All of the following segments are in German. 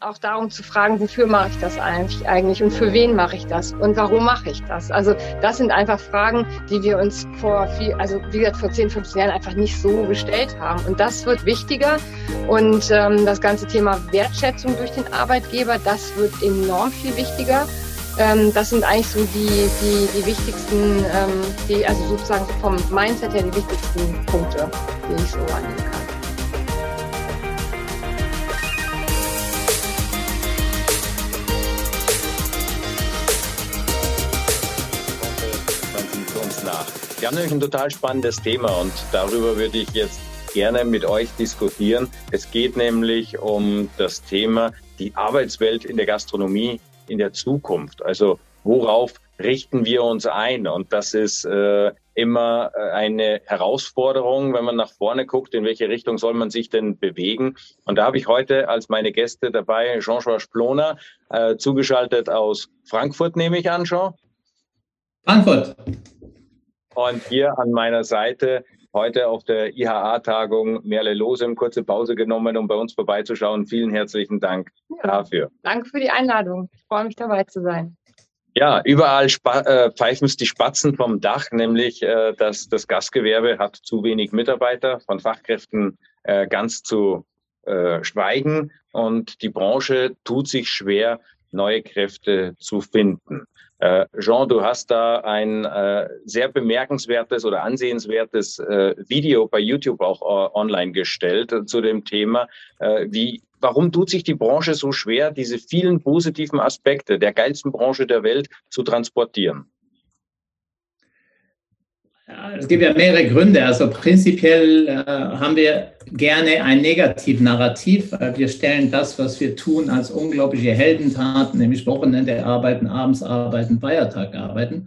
auch darum zu fragen, wofür mache ich das eigentlich, eigentlich und für wen mache ich das und warum mache ich das? Also das sind einfach Fragen, die wir uns vor viel, also wie gesagt vor 10, 15 Jahren einfach nicht so gestellt haben. Und das wird wichtiger und ähm, das ganze Thema Wertschätzung durch den Arbeitgeber, das wird enorm viel wichtiger. Ähm, das sind eigentlich so die, die, die wichtigsten, ähm, die, also sozusagen vom Mindset her die wichtigsten Punkte, die ich so annehmen kann. Wir haben nämlich ein total spannendes Thema und darüber würde ich jetzt gerne mit euch diskutieren. Es geht nämlich um das Thema die Arbeitswelt in der Gastronomie in der Zukunft. Also worauf richten wir uns ein? Und das ist äh, immer äh, eine Herausforderung, wenn man nach vorne guckt, in welche Richtung soll man sich denn bewegen. Und da habe ich heute als meine Gäste dabei Jean-Georges Ploner, äh, zugeschaltet aus Frankfurt, nehme ich an, Jean. Frankfurt. Und hier an meiner Seite heute auf der IHA-Tagung Merle Losem kurze Pause genommen, um bei uns vorbeizuschauen. Vielen herzlichen Dank ja, dafür. Danke für die Einladung. Ich freue mich dabei zu sein. Ja, überall äh, pfeifen es die Spatzen vom Dach, nämlich äh, dass das Gastgewerbe hat zu wenig Mitarbeiter, von Fachkräften äh, ganz zu äh, schweigen und die Branche tut sich schwer, neue Kräfte zu finden. Äh, Jean, du hast da ein äh, sehr bemerkenswertes oder ansehenswertes äh, Video bei YouTube auch äh, online gestellt äh, zu dem Thema. Äh, wie, warum tut sich die Branche so schwer, diese vielen positiven Aspekte der geilsten Branche der Welt zu transportieren? Es gibt ja mehrere Gründe. Also prinzipiell äh, haben wir gerne ein Negativ-Narrativ. Wir stellen das, was wir tun, als unglaubliche Heldentaten, nämlich Wochenende arbeiten, abends arbeiten, Feiertag arbeiten.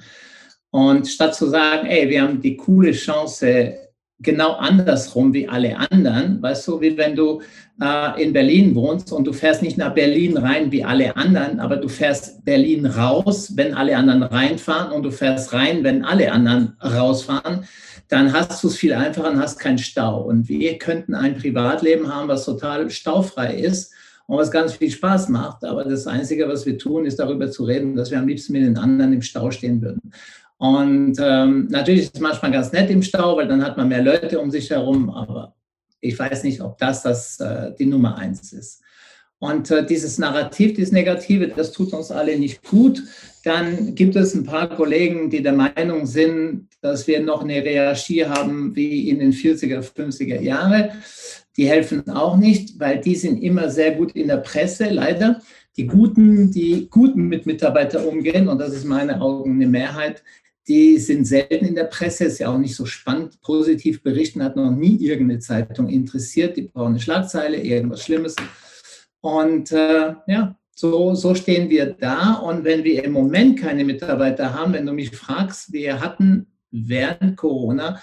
Und statt zu sagen, ey, wir haben die coole Chance, genau andersrum wie alle anderen, weißt du, wie wenn du äh, in Berlin wohnst und du fährst nicht nach Berlin rein wie alle anderen, aber du fährst Berlin raus, wenn alle anderen reinfahren und du fährst rein, wenn alle anderen rausfahren, dann hast du es viel einfacher und hast keinen Stau. Und wir könnten ein Privatleben haben, was total staufrei ist und was ganz viel Spaß macht. Aber das Einzige, was wir tun, ist darüber zu reden, dass wir am liebsten mit den anderen im Stau stehen würden. Und ähm, natürlich ist es manchmal ganz nett im Stau, weil dann hat man mehr Leute um sich herum, aber ich weiß nicht, ob das, das äh, die Nummer eins ist. Und äh, dieses Narrativ, dieses Negative, das tut uns alle nicht gut. Dann gibt es ein paar Kollegen, die der Meinung sind, dass wir noch eine Hierarchie haben wie in den 40er, 50er Jahre. Die helfen auch nicht, weil die sind immer sehr gut in der Presse, leider. Die Guten, die gut mit Mitarbeitern umgehen, und das ist meine Augen eine Mehrheit, die sind selten in der Presse, ist ja auch nicht so spannend. Positiv berichten hat noch nie irgendeine Zeitung interessiert. Die brauchen eine Schlagzeile, irgendwas Schlimmes. Und äh, ja, so, so stehen wir da. Und wenn wir im Moment keine Mitarbeiter haben, wenn du mich fragst, wir hatten während Corona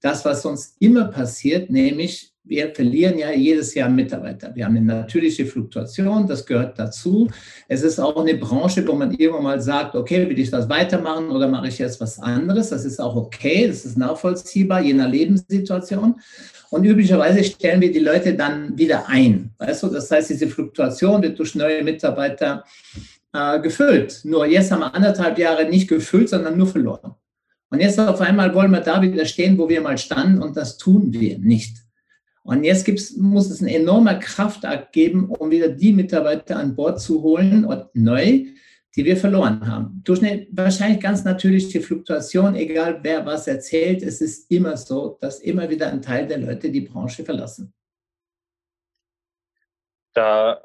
das, was sonst immer passiert, nämlich wir verlieren ja jedes Jahr Mitarbeiter. Wir haben eine natürliche Fluktuation, das gehört dazu. Es ist auch eine Branche, wo man irgendwann mal sagt, okay, will ich das weitermachen oder mache ich jetzt was anderes? Das ist auch okay, das ist nachvollziehbar, je nach Lebenssituation. Und üblicherweise stellen wir die Leute dann wieder ein. Weißt du, das heißt, diese Fluktuation wird durch neue Mitarbeiter äh, gefüllt. Nur jetzt haben wir anderthalb Jahre nicht gefüllt, sondern nur verloren. Und jetzt auf einmal wollen wir da wieder stehen, wo wir mal standen und das tun wir nicht. Und jetzt gibt's, muss es ein enormer Kraftakt geben, um wieder die Mitarbeiter an Bord zu holen und neu, die wir verloren haben. Durch eine wahrscheinlich ganz natürliche Fluktuation, egal wer was erzählt, es ist immer so, dass immer wieder ein Teil der Leute die Branche verlassen. Da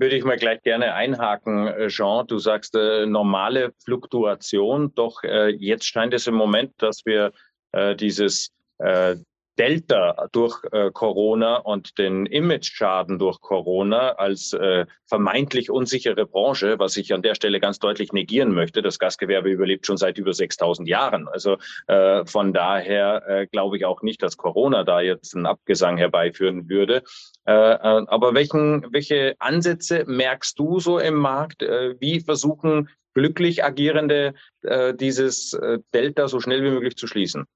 würde ich mal gleich gerne einhaken, äh, Jean. Du sagst äh, normale Fluktuation, doch äh, jetzt scheint es im Moment, dass wir äh, dieses äh, Delta durch äh, Corona und den Image-Schaden durch Corona als äh, vermeintlich unsichere Branche, was ich an der Stelle ganz deutlich negieren möchte. Das Gastgewerbe überlebt schon seit über 6000 Jahren. Also äh, von daher äh, glaube ich auch nicht, dass Corona da jetzt einen Abgesang herbeiführen würde. Äh, äh, aber welchen, welche Ansätze merkst du so im Markt? Äh, wie versuchen glücklich agierende äh, dieses Delta so schnell wie möglich zu schließen?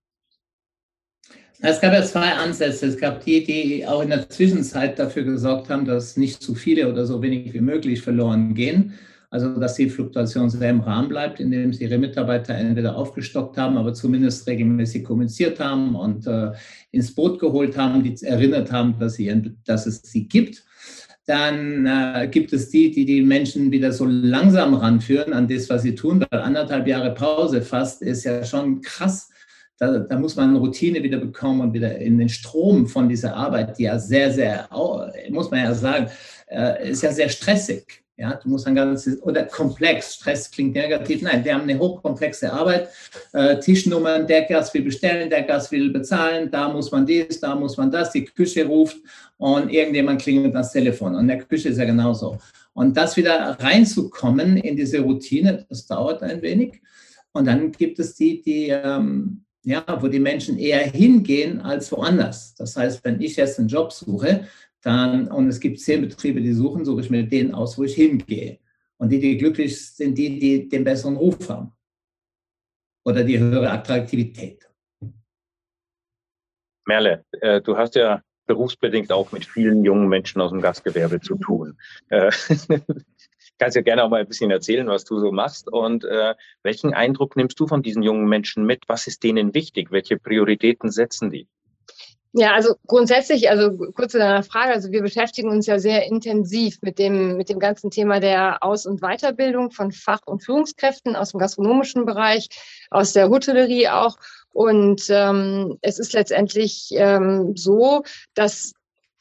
Es gab ja zwei Ansätze. Es gab die, die auch in der Zwischenzeit dafür gesorgt haben, dass nicht zu viele oder so wenig wie möglich verloren gehen. Also dass die Fluktuation sehr im Rahmen bleibt, indem sie ihre Mitarbeiter entweder aufgestockt haben, aber zumindest regelmäßig kommuniziert haben und äh, ins Boot geholt haben, die erinnert haben, dass, sie, dass es sie gibt. Dann äh, gibt es die, die die Menschen wieder so langsam ranführen an das, was sie tun, weil anderthalb Jahre Pause fast ist ja schon krass da, da, muss man Routine wieder bekommen und wieder in den Strom von dieser Arbeit, die ja sehr, sehr, muss man ja sagen, äh, ist ja sehr stressig. Ja, du musst ein ganzes, oder komplex, Stress klingt negativ. Nein, wir haben eine hochkomplexe Arbeit. Äh, Tischnummern, der Gast will bestellen, der Gast will bezahlen, da muss man dies, da muss man das, die Küche ruft und irgendjemand klingelt das Telefon. Und in der Küche ist ja genauso. Und das wieder reinzukommen in diese Routine, das dauert ein wenig. Und dann gibt es die, die ähm, ja, wo die Menschen eher hingehen als woanders. Das heißt, wenn ich jetzt einen Job suche, dann, und es gibt zehn Betriebe, die suchen, suche ich mir den aus, wo ich hingehe. Und die, die glücklich sind, die, die den besseren Ruf haben. Oder die höhere Attraktivität. Merle, äh, du hast ja berufsbedingt auch mit vielen jungen Menschen aus dem Gastgewerbe zu tun. Äh, kannst ja gerne auch mal ein bisschen erzählen, was du so machst und äh, welchen Eindruck nimmst du von diesen jungen Menschen mit? Was ist denen wichtig? Welche Prioritäten setzen die? Ja, also grundsätzlich, also kurz zu deiner Frage, also wir beschäftigen uns ja sehr intensiv mit dem, mit dem ganzen Thema der Aus- und Weiterbildung von Fach- und Führungskräften aus dem gastronomischen Bereich, aus der Hotellerie auch. Und ähm, es ist letztendlich ähm, so, dass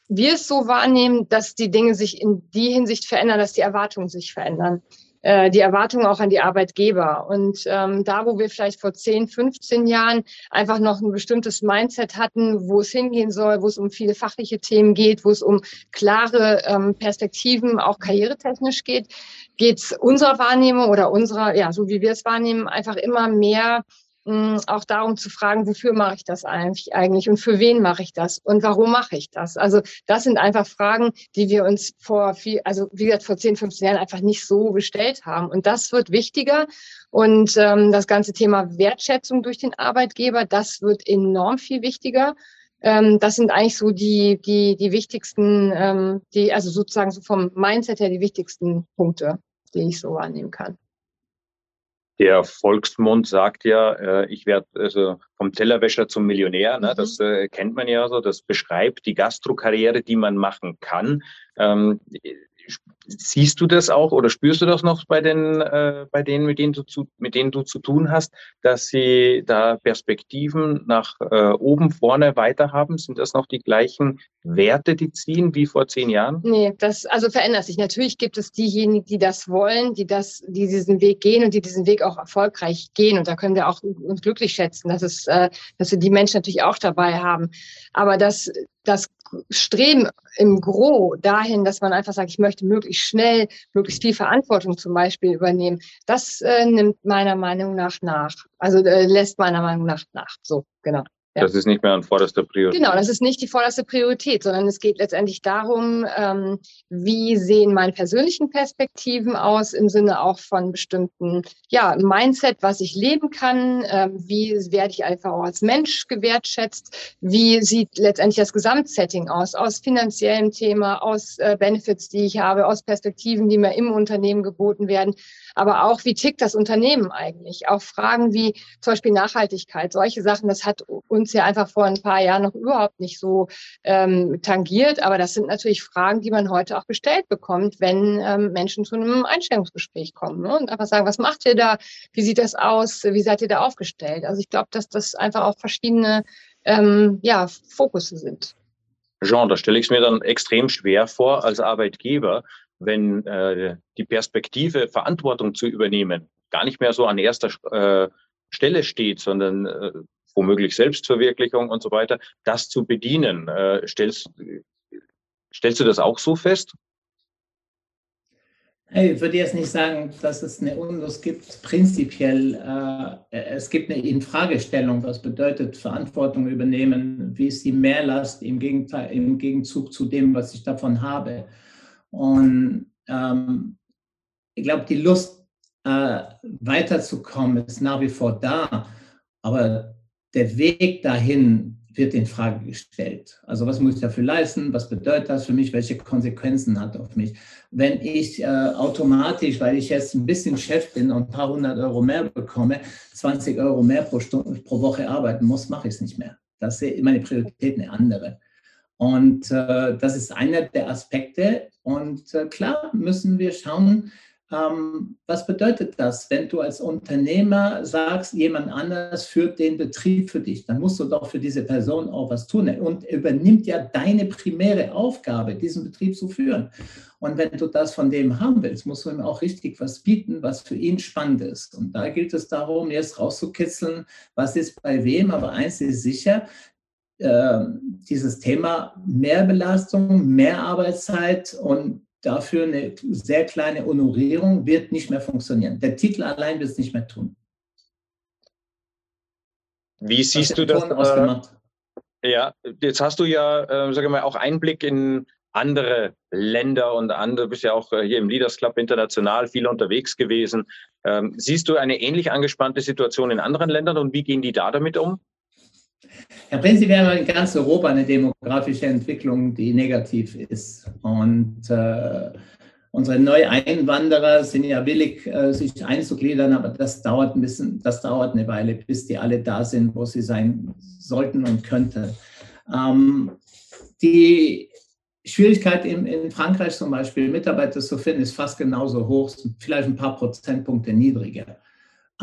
wir es so wahrnehmen, dass die Dinge sich in die Hinsicht verändern, dass die Erwartungen sich verändern. Äh, die Erwartungen auch an die Arbeitgeber. Und ähm, da, wo wir vielleicht vor 10, 15 Jahren einfach noch ein bestimmtes Mindset hatten, wo es hingehen soll, wo es um viele fachliche Themen geht, wo es um klare ähm, Perspektiven, auch karrieretechnisch geht, geht es unserer Wahrnehmung oder unserer, ja, so wie wir es wahrnehmen, einfach immer mehr auch darum zu fragen, wofür mache ich das eigentlich und für wen mache ich das und warum mache ich das? Also das sind einfach Fragen, die wir uns vor viel, also wie gesagt, vor 10, 15 Jahren einfach nicht so gestellt haben. Und das wird wichtiger. Und ähm, das ganze Thema Wertschätzung durch den Arbeitgeber, das wird enorm viel wichtiger. Ähm, das sind eigentlich so die, die, die wichtigsten, ähm, die, also sozusagen so vom Mindset her die wichtigsten Punkte, die ich so wahrnehmen kann. Der Volksmund sagt ja, äh, ich werde also vom Tellerwäscher zum Millionär. Ne? Mhm. Das äh, kennt man ja so. Das beschreibt die Gastrokarriere, die man machen kann. Ähm, Siehst du das auch oder spürst du das noch bei den, äh, bei denen, mit denen du zu, mit denen du zu tun hast, dass sie da Perspektiven nach äh, oben, vorne weiter haben? Sind das noch die gleichen Werte, die ziehen wie vor zehn Jahren? Nee, das also verändert sich. Natürlich gibt es diejenigen, die das wollen, die das, die diesen Weg gehen und die diesen Weg auch erfolgreich gehen. Und da können wir auch uns glücklich schätzen, dass es, äh, dass wir die Menschen natürlich auch dabei haben. Aber das, das Streben im Gro dahin, dass man einfach sagt, ich möchte möglichst schnell, möglichst viel Verantwortung zum Beispiel übernehmen, das äh, nimmt meiner Meinung nach nach. Also äh, lässt meiner Meinung nach nach. So, genau. Ja. Das ist nicht mehr an vorderster Priorität. Genau, das ist nicht die vorderste Priorität, sondern es geht letztendlich darum, ähm, wie sehen meine persönlichen Perspektiven aus im Sinne auch von bestimmten ja, Mindset, was ich leben kann, ähm, wie werde ich einfach auch als Mensch gewertschätzt, wie sieht letztendlich das Gesamtsetting aus, aus finanziellem Thema, aus äh, Benefits, die ich habe, aus Perspektiven, die mir im Unternehmen geboten werden, aber auch, wie tickt das Unternehmen eigentlich? Auch Fragen wie zum Beispiel Nachhaltigkeit, solche Sachen, das hat uns ja einfach vor ein paar Jahren noch überhaupt nicht so ähm, tangiert. Aber das sind natürlich Fragen, die man heute auch gestellt bekommt, wenn ähm, Menschen zu einem Einstellungsgespräch kommen ne? und einfach sagen, was macht ihr da? Wie sieht das aus? Wie seid ihr da aufgestellt? Also ich glaube, dass das einfach auch verschiedene ähm, ja, Fokusse sind. Jean, da stelle ich es mir dann extrem schwer vor als Arbeitgeber, wenn äh, die Perspektive, Verantwortung zu übernehmen, gar nicht mehr so an erster äh, Stelle steht, sondern äh, womöglich Selbstverwirklichung und so weiter, das zu bedienen. Äh, stellst, stellst du das auch so fest? Ich würde jetzt nicht sagen, dass es eine Unlust gibt. Prinzipiell, äh, es gibt eine Infragestellung, was bedeutet Verantwortung übernehmen, wie ist die Mehrlast im, Gegenteil, im Gegenzug zu dem, was ich davon habe. Und ähm, ich glaube, die Lust äh, weiterzukommen ist nach wie vor da, aber der Weg dahin wird in Frage gestellt. Also was muss ich dafür leisten? Was bedeutet das für mich? Welche Konsequenzen hat auf mich? Wenn ich äh, automatisch, weil ich jetzt ein bisschen Chef bin und ein paar hundert Euro mehr bekomme, 20 Euro mehr pro Stunde pro Woche arbeiten muss, mache ich es nicht mehr. Das ist meine Priorität eine andere. Und äh, das ist einer der Aspekte. Und äh, klar müssen wir schauen, ähm, was bedeutet das, wenn du als Unternehmer sagst, jemand anders führt den Betrieb für dich? Dann musst du doch für diese Person auch was tun und übernimmt ja deine primäre Aufgabe, diesen Betrieb zu führen. Und wenn du das von dem haben willst, musst du ihm auch richtig was bieten, was für ihn spannend ist. Und da gilt es darum, jetzt rauszukitzeln, was ist bei wem. Aber eins ist sicher, äh, dieses Thema Mehrbelastung, mehr Arbeitszeit und dafür eine sehr kleine Honorierung wird nicht mehr funktionieren. Der Titel allein wird es nicht mehr tun. Wie siehst du das? Äh, ja, jetzt hast du ja, äh, sage mal, auch Einblick in andere Länder und andere, bist ja auch äh, hier im Leaders Club international viel unterwegs gewesen. Ähm, siehst du eine ähnlich angespannte Situation in anderen Ländern und wie gehen die da damit um? Prinzipiell haben wir in ganz Europa eine demografische Entwicklung, die negativ ist. Und äh, unsere Neueinwanderer sind ja willig, äh, sich einzugliedern, aber das dauert ein bisschen, das dauert eine Weile, bis die alle da sind, wo sie sein sollten und könnten. Ähm, die Schwierigkeit in, in, Frankreich zum Beispiel, Mitarbeiter zu finden, ist fast genauso hoch, vielleicht ein paar Prozentpunkte niedriger.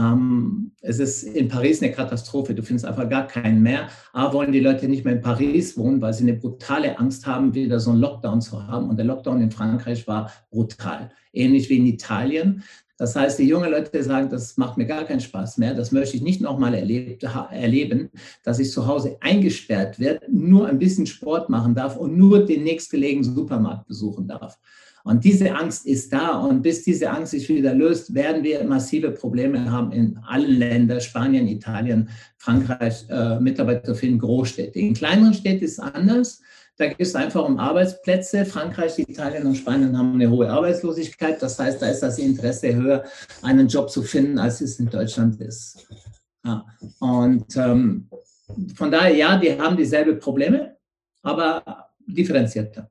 Ähm, es ist in Paris eine Katastrophe. Du findest einfach gar keinen mehr. A, wollen die Leute nicht mehr in Paris wohnen, weil sie eine brutale Angst haben, wieder so einen Lockdown zu haben. Und der Lockdown in Frankreich war brutal. Ähnlich wie in Italien. Das heißt, die jungen Leute sagen, das macht mir gar keinen Spaß mehr. Das möchte ich nicht nochmal erleben, dass ich zu Hause eingesperrt werde, nur ein bisschen Sport machen darf und nur den nächstgelegenen Supermarkt besuchen darf. Und diese Angst ist da. Und bis diese Angst sich wieder löst, werden wir massive Probleme haben in allen Ländern, Spanien, Italien, Frankreich, äh, Mitarbeiter finden Großstädte. In kleineren Städten ist es anders. Da geht es einfach um Arbeitsplätze. Frankreich, Italien und Spanien haben eine hohe Arbeitslosigkeit. Das heißt, da ist das Interesse höher, einen Job zu finden, als es in Deutschland ist. Ja. Und ähm, von daher, ja, die haben dieselbe Probleme, aber differenzierter.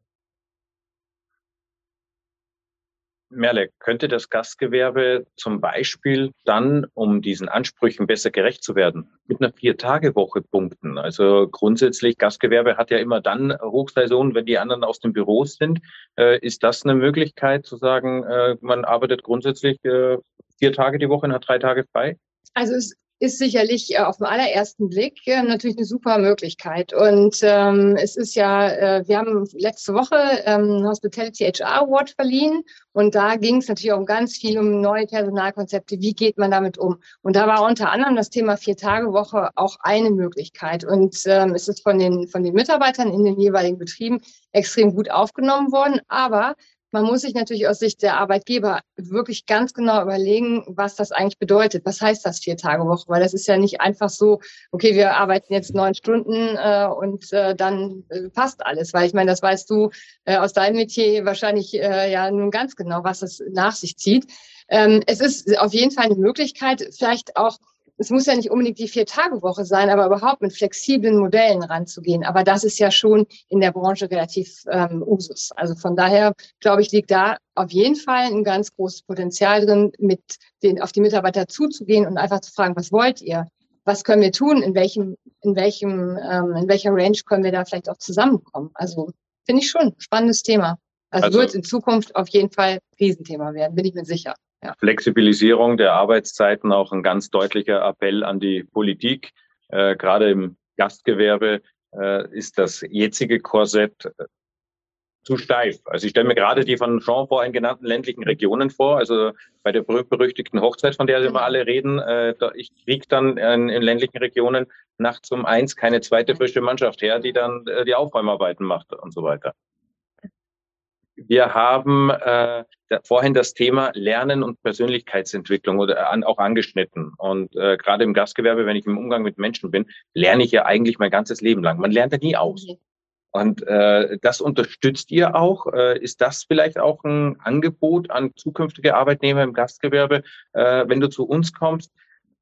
Merle, könnte das Gastgewerbe zum Beispiel dann, um diesen Ansprüchen besser gerecht zu werden, mit einer Vier-Tage-Woche punkten? Also grundsätzlich, Gastgewerbe hat ja immer dann Hochsaison, wenn die anderen aus dem Büro sind. Äh, ist das eine Möglichkeit zu sagen, äh, man arbeitet grundsätzlich äh, vier Tage die Woche und hat drei Tage frei? Also es ist sicherlich äh, auf den allerersten Blick äh, natürlich eine super Möglichkeit. Und ähm, es ist ja, äh, wir haben letzte Woche ähm, Hospitality HR Award verliehen und da ging es natürlich auch ganz viel um neue Personalkonzepte. Wie geht man damit um? Und da war unter anderem das Thema Vier-Tage-Woche auch eine Möglichkeit. Und ähm, es ist von den, von den Mitarbeitern in den jeweiligen Betrieben extrem gut aufgenommen worden. Aber man muss sich natürlich aus Sicht der Arbeitgeber wirklich ganz genau überlegen, was das eigentlich bedeutet. Was heißt das vier Tage Woche? Weil das ist ja nicht einfach so, okay, wir arbeiten jetzt neun Stunden äh, und äh, dann äh, passt alles. Weil ich meine, das weißt du äh, aus deinem Metier wahrscheinlich äh, ja nun ganz genau, was es nach sich zieht. Ähm, es ist auf jeden Fall eine Möglichkeit, vielleicht auch es muss ja nicht unbedingt die Vier-Tage-Woche sein, aber überhaupt mit flexiblen Modellen ranzugehen. Aber das ist ja schon in der Branche relativ ähm, Usus. Also von daher, glaube ich, liegt da auf jeden Fall ein ganz großes Potenzial drin, mit den, auf die Mitarbeiter zuzugehen und einfach zu fragen, was wollt ihr? Was können wir tun? In welchem, in welchem, ähm, in welcher Range können wir da vielleicht auch zusammenkommen? Also finde ich schon ein spannendes Thema. Also, also wird in Zukunft auf jeden Fall Riesenthema werden, bin ich mir sicher. Flexibilisierung der Arbeitszeiten auch ein ganz deutlicher Appell an die Politik. Äh, gerade im Gastgewerbe äh, ist das jetzige Korsett äh, zu steif. Also ich stelle mir gerade die von Jean vorhin genannten ländlichen Regionen vor, also bei der berüchtigten Hochzeit, von der wir immer alle reden, äh, ich kriege dann in, in, ländlichen Regionen nachts um eins keine zweite frische Mannschaft her, die dann äh, die Aufräumarbeiten macht und so weiter. Wir haben äh, vorhin das Thema Lernen und Persönlichkeitsentwicklung oder an, auch angeschnitten. Und äh, gerade im Gastgewerbe, wenn ich im Umgang mit Menschen bin, lerne ich ja eigentlich mein ganzes Leben lang. Man lernt ja nie aus. Und äh, das unterstützt ihr auch. Äh, ist das vielleicht auch ein Angebot an zukünftige Arbeitnehmer im Gastgewerbe, äh, wenn du zu uns kommst?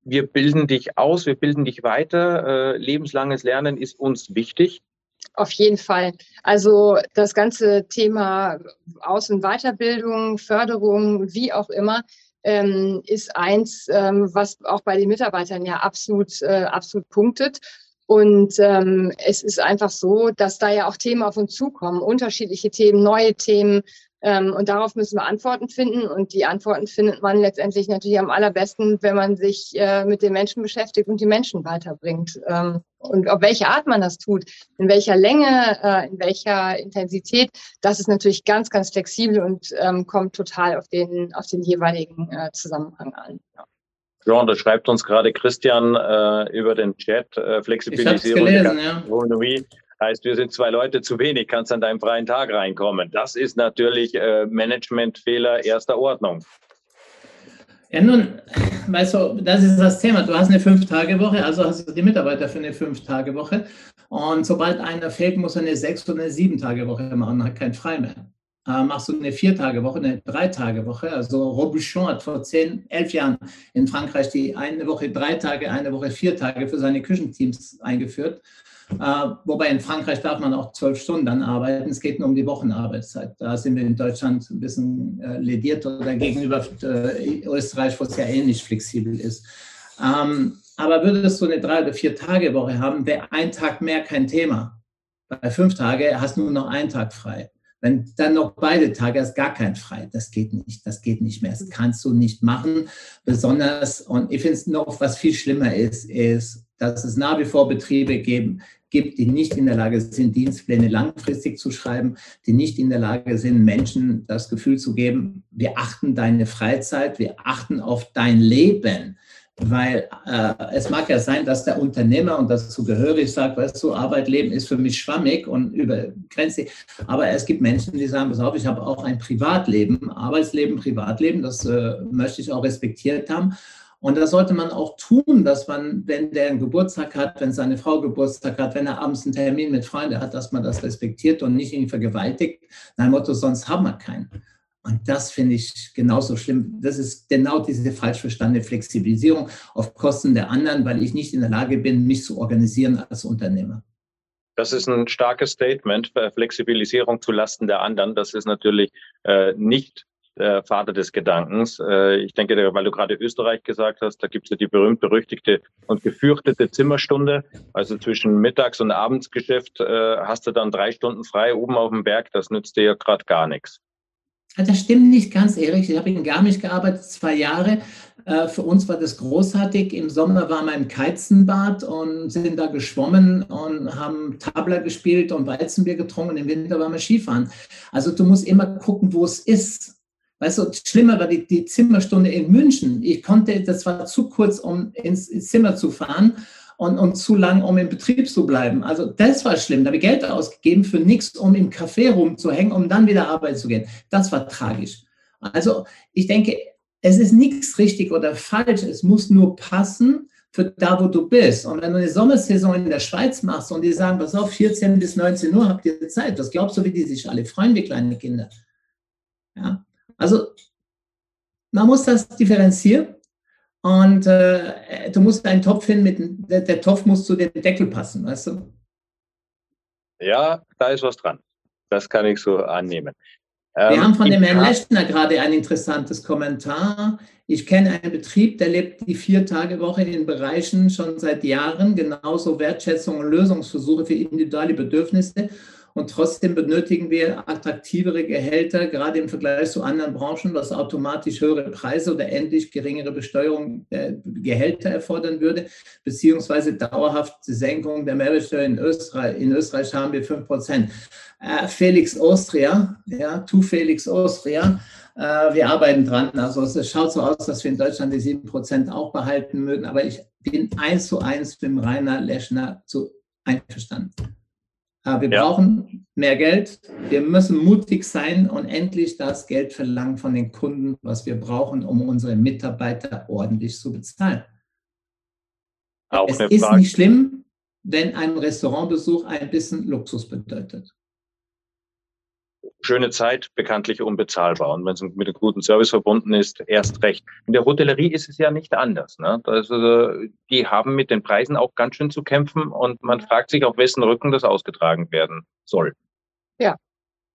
wir bilden dich aus, wir bilden dich weiter. Äh, lebenslanges Lernen ist uns wichtig. Auf jeden Fall. Also das ganze Thema Aus- und Weiterbildung, Förderung, wie auch immer, ähm, ist eins, ähm, was auch bei den Mitarbeitern ja absolut, äh, absolut punktet. Und ähm, es ist einfach so, dass da ja auch Themen auf uns zukommen, unterschiedliche Themen, neue Themen, ähm, und darauf müssen wir Antworten finden. Und die Antworten findet man letztendlich natürlich am allerbesten, wenn man sich äh, mit den Menschen beschäftigt und die Menschen weiterbringt. Und auf welche Art man das tut, in welcher Länge, äh, in welcher Intensität, das ist natürlich ganz, ganz flexibel und ähm, kommt total auf den, auf den jeweiligen äh, Zusammenhang an. Ja. Jean, da schreibt uns gerade Christian äh, über den Chat, äh, Flexibilisierung gelesen, der Gastronomie. Ja. Heißt, wir sind zwei Leute zu wenig, kannst an deinem freien Tag reinkommen. Das ist natürlich äh, Managementfehler erster Ordnung. Ja, nun, weißt du, das ist das Thema. Du hast eine Fünf-Tage-Woche, also hast du die Mitarbeiter für eine Fünf-Tage-Woche. Und sobald einer fehlt, muss er eine Sechs- oder eine Sieben-Tage-Woche machen, hat kein Frei mehr. Äh, machst du eine Vier-Tage-Woche, eine Drei-Tage-Woche. Also Robuchon hat vor zehn, elf Jahren in Frankreich die eine Woche drei Tage, eine Woche vier Tage für seine Küchenteams eingeführt. Äh, wobei in Frankreich darf man auch zwölf Stunden dann arbeiten. Es geht nur um die Wochenarbeitszeit. Da sind wir in Deutschland ein bisschen äh, lediert oder gegenüber äh, Österreich, wo es ja ähnlich flexibel ist. Ähm, aber würdest du eine drei- oder vier Tage Woche haben, wäre ein Tag mehr kein Thema. Bei fünf Tagen hast du nur noch einen Tag frei. Wenn dann noch beide Tage hast, gar kein frei. Das geht nicht. Das geht nicht mehr. Das kannst du nicht machen. Besonders, und ich finde es noch, was viel schlimmer ist, ist, dass es nach wie vor Betriebe geben, gibt, die nicht in der Lage sind, Dienstpläne langfristig zu schreiben, die nicht in der Lage sind, Menschen das Gefühl zu geben, wir achten deine Freizeit, wir achten auf dein Leben. Weil äh, es mag ja sein, dass der Unternehmer, und dazu gehöre ich, sagt, weißt du, Arbeit, Leben ist für mich schwammig und übergrenzlich. Aber es gibt Menschen, die sagen, pass auf, ich habe auch ein Privatleben, Arbeitsleben, Privatleben, das äh, möchte ich auch respektiert haben. Und das sollte man auch tun, dass man, wenn der einen Geburtstag hat, wenn seine Frau Geburtstag hat, wenn er abends einen Termin mit Freunden hat, dass man das respektiert und nicht ihn vergewaltigt. Nach Motto, sonst haben wir keinen. Und das finde ich genauso schlimm. Das ist genau diese falsch verstandene Flexibilisierung auf Kosten der anderen, weil ich nicht in der Lage bin, mich zu organisieren als Unternehmer. Das ist ein starkes Statement, Flexibilisierung zu Lasten der anderen. Das ist natürlich äh, nicht der Vater des Gedankens. Äh, ich denke, weil du gerade Österreich gesagt hast, da gibt es ja die berühmt-berüchtigte und gefürchtete Zimmerstunde. Also zwischen Mittags- und Abendsgeschäft äh, hast du dann drei Stunden frei oben auf dem Berg. Das nützt dir ja gerade gar nichts. Das stimmt nicht ganz, Ehrlich. Ich habe in Garmisch gearbeitet, zwei Jahre. Äh, für uns war das großartig. Im Sommer waren wir im Keizenbad und sind da geschwommen und haben Tabla gespielt und Weizenbier getrunken. Im Winter waren wir Skifahren. Also du musst immer gucken, wo es ist. Weißt du, schlimmer war die, die Zimmerstunde in München. Ich konnte, das war zu kurz, um ins Zimmer zu fahren und, und zu lang, um im Betrieb zu bleiben. Also das war schlimm. Da habe ich Geld ausgegeben für nichts, um im Café rumzuhängen, um dann wieder arbeiten zu gehen. Das war tragisch. Also ich denke, es ist nichts richtig oder falsch. Es muss nur passen für da, wo du bist. Und wenn du eine Sommersaison in der Schweiz machst und die sagen, pass auf, 14 bis 19 Uhr habt ihr Zeit, was glaubst du, wie die sich alle freuen, wie kleine Kinder? Ja, also man muss das differenzieren und äh, du musst einen Topf finden, mit, der, der Topf muss zu dem Deckel passen, weißt du? Ja, da ist was dran. Das kann ich so annehmen. Wir ähm, haben von dem Herrn Leschner gerade ein interessantes Kommentar. Ich kenne einen Betrieb, der lebt die Vier-Tage-Woche in Bereichen schon seit Jahren, genauso Wertschätzung und Lösungsversuche für individuelle Bedürfnisse und trotzdem benötigen wir attraktivere Gehälter, gerade im Vergleich zu anderen Branchen, was automatisch höhere Preise oder endlich geringere Besteuerung der Gehälter erfordern würde, beziehungsweise dauerhafte Senkung der Mehrwertsteuer in Österreich. In Österreich haben wir 5 Prozent. Äh, Felix Austria, ja, tu Felix Austria, äh, wir arbeiten dran. Also es schaut so aus, dass wir in Deutschland die 7 Prozent auch behalten mögen, aber ich bin eins zu eins mit Rainer Leschner zu einverstanden. Wir ja. brauchen mehr Geld. Wir müssen mutig sein und endlich das Geld verlangen von den Kunden, was wir brauchen, um unsere Mitarbeiter ordentlich zu bezahlen. Auch es ist Frage. nicht schlimm, wenn ein Restaurantbesuch ein bisschen Luxus bedeutet. Schöne Zeit bekanntlich unbezahlbar. Und wenn es mit einem guten Service verbunden ist, erst recht. In der Hotellerie ist es ja nicht anders. Ne? Also, die haben mit den Preisen auch ganz schön zu kämpfen und man fragt sich, auf wessen Rücken das ausgetragen werden soll. Ja,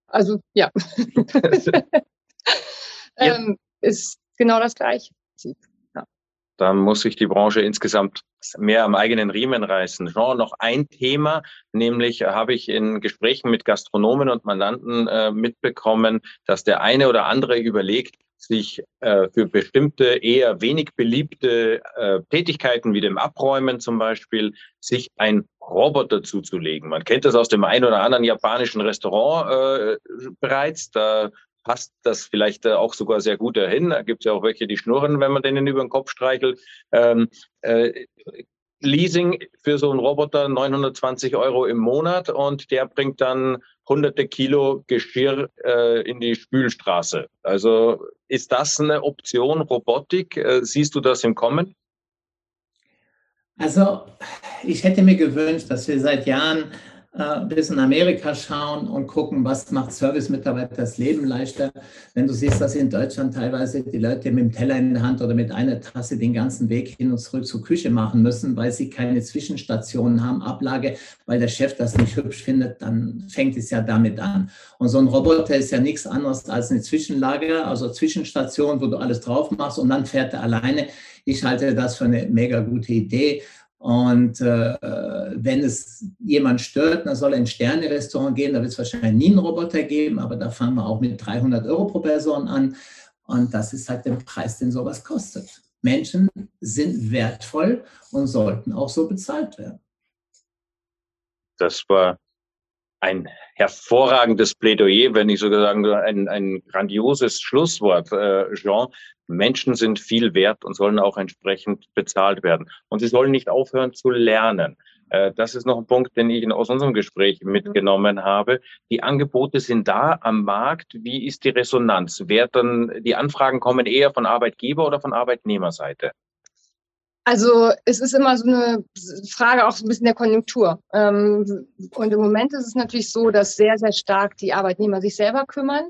also ja. ähm, ist genau das Gleiche. Da muss sich die Branche insgesamt mehr am eigenen Riemen reißen. Jean, noch ein Thema, nämlich habe ich in Gesprächen mit Gastronomen und Mandanten äh, mitbekommen, dass der eine oder andere überlegt, sich äh, für bestimmte eher wenig beliebte äh, Tätigkeiten wie dem Abräumen zum Beispiel, sich ein Roboter zuzulegen. Man kennt das aus dem einen oder anderen japanischen Restaurant äh, bereits. Da passt das vielleicht äh, auch sogar sehr gut dahin. Da gibt es ja auch welche, die schnurren, wenn man denen über den Kopf streichelt. Ähm, äh, Leasing für so einen Roboter 920 Euro im Monat und der bringt dann hunderte Kilo Geschirr äh, in die Spülstraße. Also ist das eine Option, Robotik? Äh, siehst du das im Kommen? Also ich hätte mir gewünscht, dass wir seit Jahren äh, bis in Amerika schauen und gucken, was macht Service-Mitarbeiter das Leben leichter. Wenn du siehst, dass in Deutschland teilweise die Leute mit dem Teller in der Hand oder mit einer Tasse den ganzen Weg hin und zurück zur Küche machen müssen, weil sie keine Zwischenstationen haben, Ablage, weil der Chef das nicht hübsch findet, dann fängt es ja damit an. Und so ein Roboter ist ja nichts anderes als eine Zwischenlage, also Zwischenstation, wo du alles drauf machst und dann fährt er alleine. Ich halte das für eine mega gute Idee. Und äh, wenn es jemand stört, dann soll er in Sterne-Restaurant gehen. Da wird es wahrscheinlich nie einen Roboter geben, aber da fangen wir auch mit 300 Euro pro Person an. Und das ist halt der Preis, den sowas kostet. Menschen sind wertvoll und sollten auch so bezahlt werden. Das war ein hervorragendes Plädoyer, wenn ich sogar sagen ein, ein grandioses Schlusswort, äh, Jean. Menschen sind viel wert und sollen auch entsprechend bezahlt werden. Und sie sollen nicht aufhören zu lernen. Äh, das ist noch ein Punkt, den ich aus unserem Gespräch mhm. mitgenommen habe. Die Angebote sind da am Markt. Wie ist die Resonanz? Werden die Anfragen kommen eher von Arbeitgeber oder von Arbeitnehmerseite? Also es ist immer so eine Frage auch so ein bisschen der Konjunktur. Ähm, und im Moment ist es natürlich so, dass sehr, sehr stark die Arbeitnehmer sich selber kümmern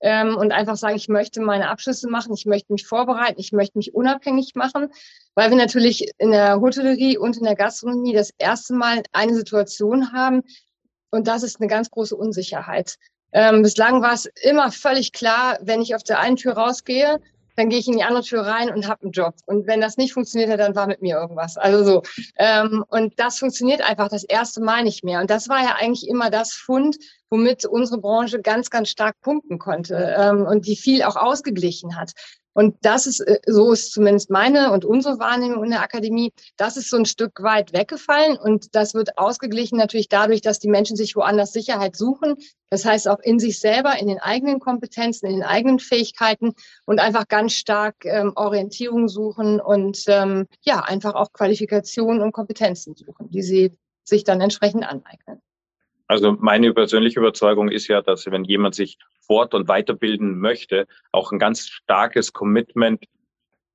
ähm, und einfach sagen, ich möchte meine Abschlüsse machen, ich möchte mich vorbereiten, ich möchte mich unabhängig machen, weil wir natürlich in der Hotellerie und in der Gastronomie das erste Mal eine Situation haben und das ist eine ganz große Unsicherheit. Ähm, bislang war es immer völlig klar, wenn ich auf der einen Tür rausgehe, dann gehe ich in die andere Tür rein und habe einen Job. Und wenn das nicht funktioniert dann war mit mir irgendwas. Also so. Ähm, und das funktioniert einfach das erste Mal nicht mehr. Und das war ja eigentlich immer das Fund, womit unsere Branche ganz, ganz stark punkten konnte ähm, und die viel auch ausgeglichen hat. Und das ist, äh, so ist zumindest meine und unsere Wahrnehmung in der Akademie, das ist so ein Stück weit weggefallen und das wird ausgeglichen natürlich dadurch, dass die Menschen sich woanders Sicherheit suchen. Das heißt auch in sich selber, in den eigenen Kompetenzen, in den eigenen Fähigkeiten und einfach ganz stark ähm, Orientierung suchen und ähm, ja, einfach auch Qualifikationen und Kompetenzen suchen, die sie sich dann entsprechend aneignen. Also meine persönliche Überzeugung ist ja, dass wenn jemand sich fort- und weiterbilden möchte, auch ein ganz starkes Commitment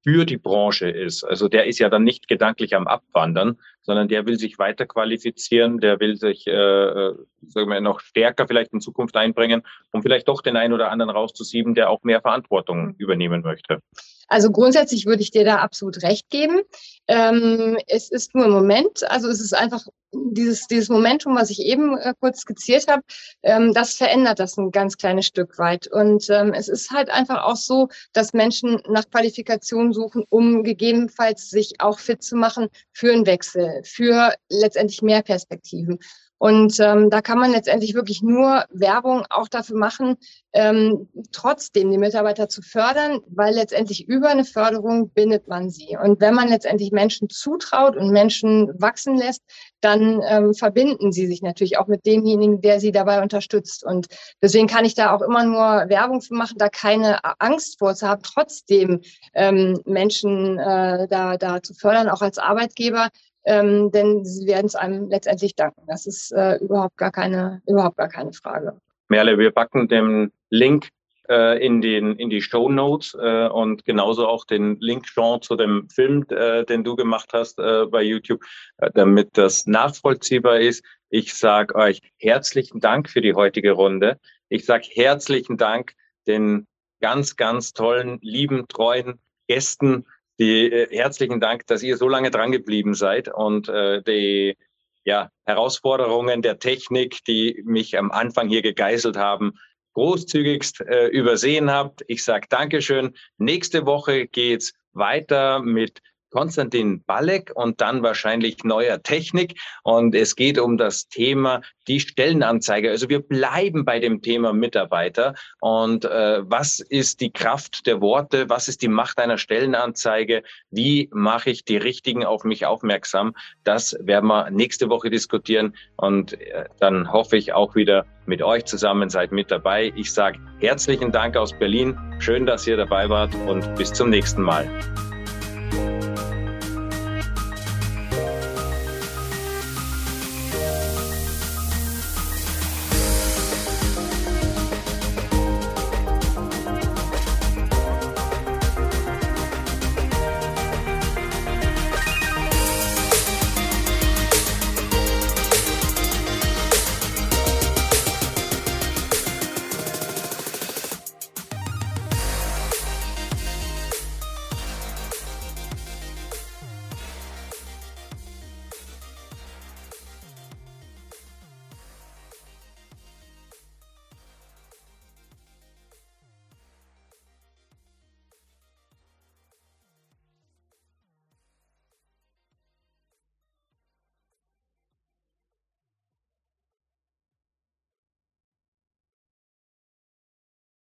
für die Branche ist. Also der ist ja dann nicht gedanklich am Abwandern, sondern der will sich weiter qualifizieren, der will sich, äh, sagen wir, noch stärker vielleicht in Zukunft einbringen, um vielleicht doch den einen oder anderen rauszusieben, der auch mehr Verantwortung übernehmen möchte. Also grundsätzlich würde ich dir da absolut recht geben. Ähm, es ist nur ein Moment, also es ist einfach dieses, dieses Momentum, was ich eben äh, kurz skizziert habe, ähm, das verändert das ein ganz kleines Stück weit. Und ähm, es ist halt einfach auch so, dass Menschen nach Qualifikation suchen, um gegebenenfalls sich auch fit zu machen für einen Wechsel, für letztendlich mehr Perspektiven. Und ähm, da kann man letztendlich wirklich nur Werbung auch dafür machen, ähm, trotzdem die Mitarbeiter zu fördern, weil letztendlich über eine Förderung bindet man sie. Und wenn man letztendlich Menschen zutraut und Menschen wachsen lässt, dann ähm, verbinden sie sich natürlich auch mit demjenigen, der sie dabei unterstützt. Und deswegen kann ich da auch immer nur Werbung für machen, da keine Angst vor zu haben, trotzdem ähm, Menschen äh, da, da zu fördern, auch als Arbeitgeber, ähm, denn sie werden es einem letztendlich danken. Das ist äh, überhaupt gar keine, überhaupt gar keine Frage. Merle, wir packen den Link äh, in, den, in die Show Notes äh, und genauso auch den Link, Jean, zu dem Film, äh, den du gemacht hast äh, bei YouTube, äh, damit das nachvollziehbar ist. Ich sage euch herzlichen Dank für die heutige Runde. Ich sage herzlichen Dank den ganz, ganz tollen, lieben, treuen Gästen. Die äh, herzlichen Dank, dass ihr so lange dran geblieben seid und äh, die ja, Herausforderungen der Technik, die mich am Anfang hier gegeißelt haben, großzügigst äh, übersehen habt. Ich sage Dankeschön. Nächste Woche geht's weiter mit Konstantin Balek und dann wahrscheinlich neuer Technik. Und es geht um das Thema die Stellenanzeige. Also wir bleiben bei dem Thema Mitarbeiter. Und äh, was ist die Kraft der Worte? Was ist die Macht einer Stellenanzeige? Wie mache ich die Richtigen auf mich aufmerksam? Das werden wir nächste Woche diskutieren. Und äh, dann hoffe ich auch wieder mit euch zusammen seid mit dabei. Ich sage herzlichen Dank aus Berlin. Schön, dass ihr dabei wart und bis zum nächsten Mal.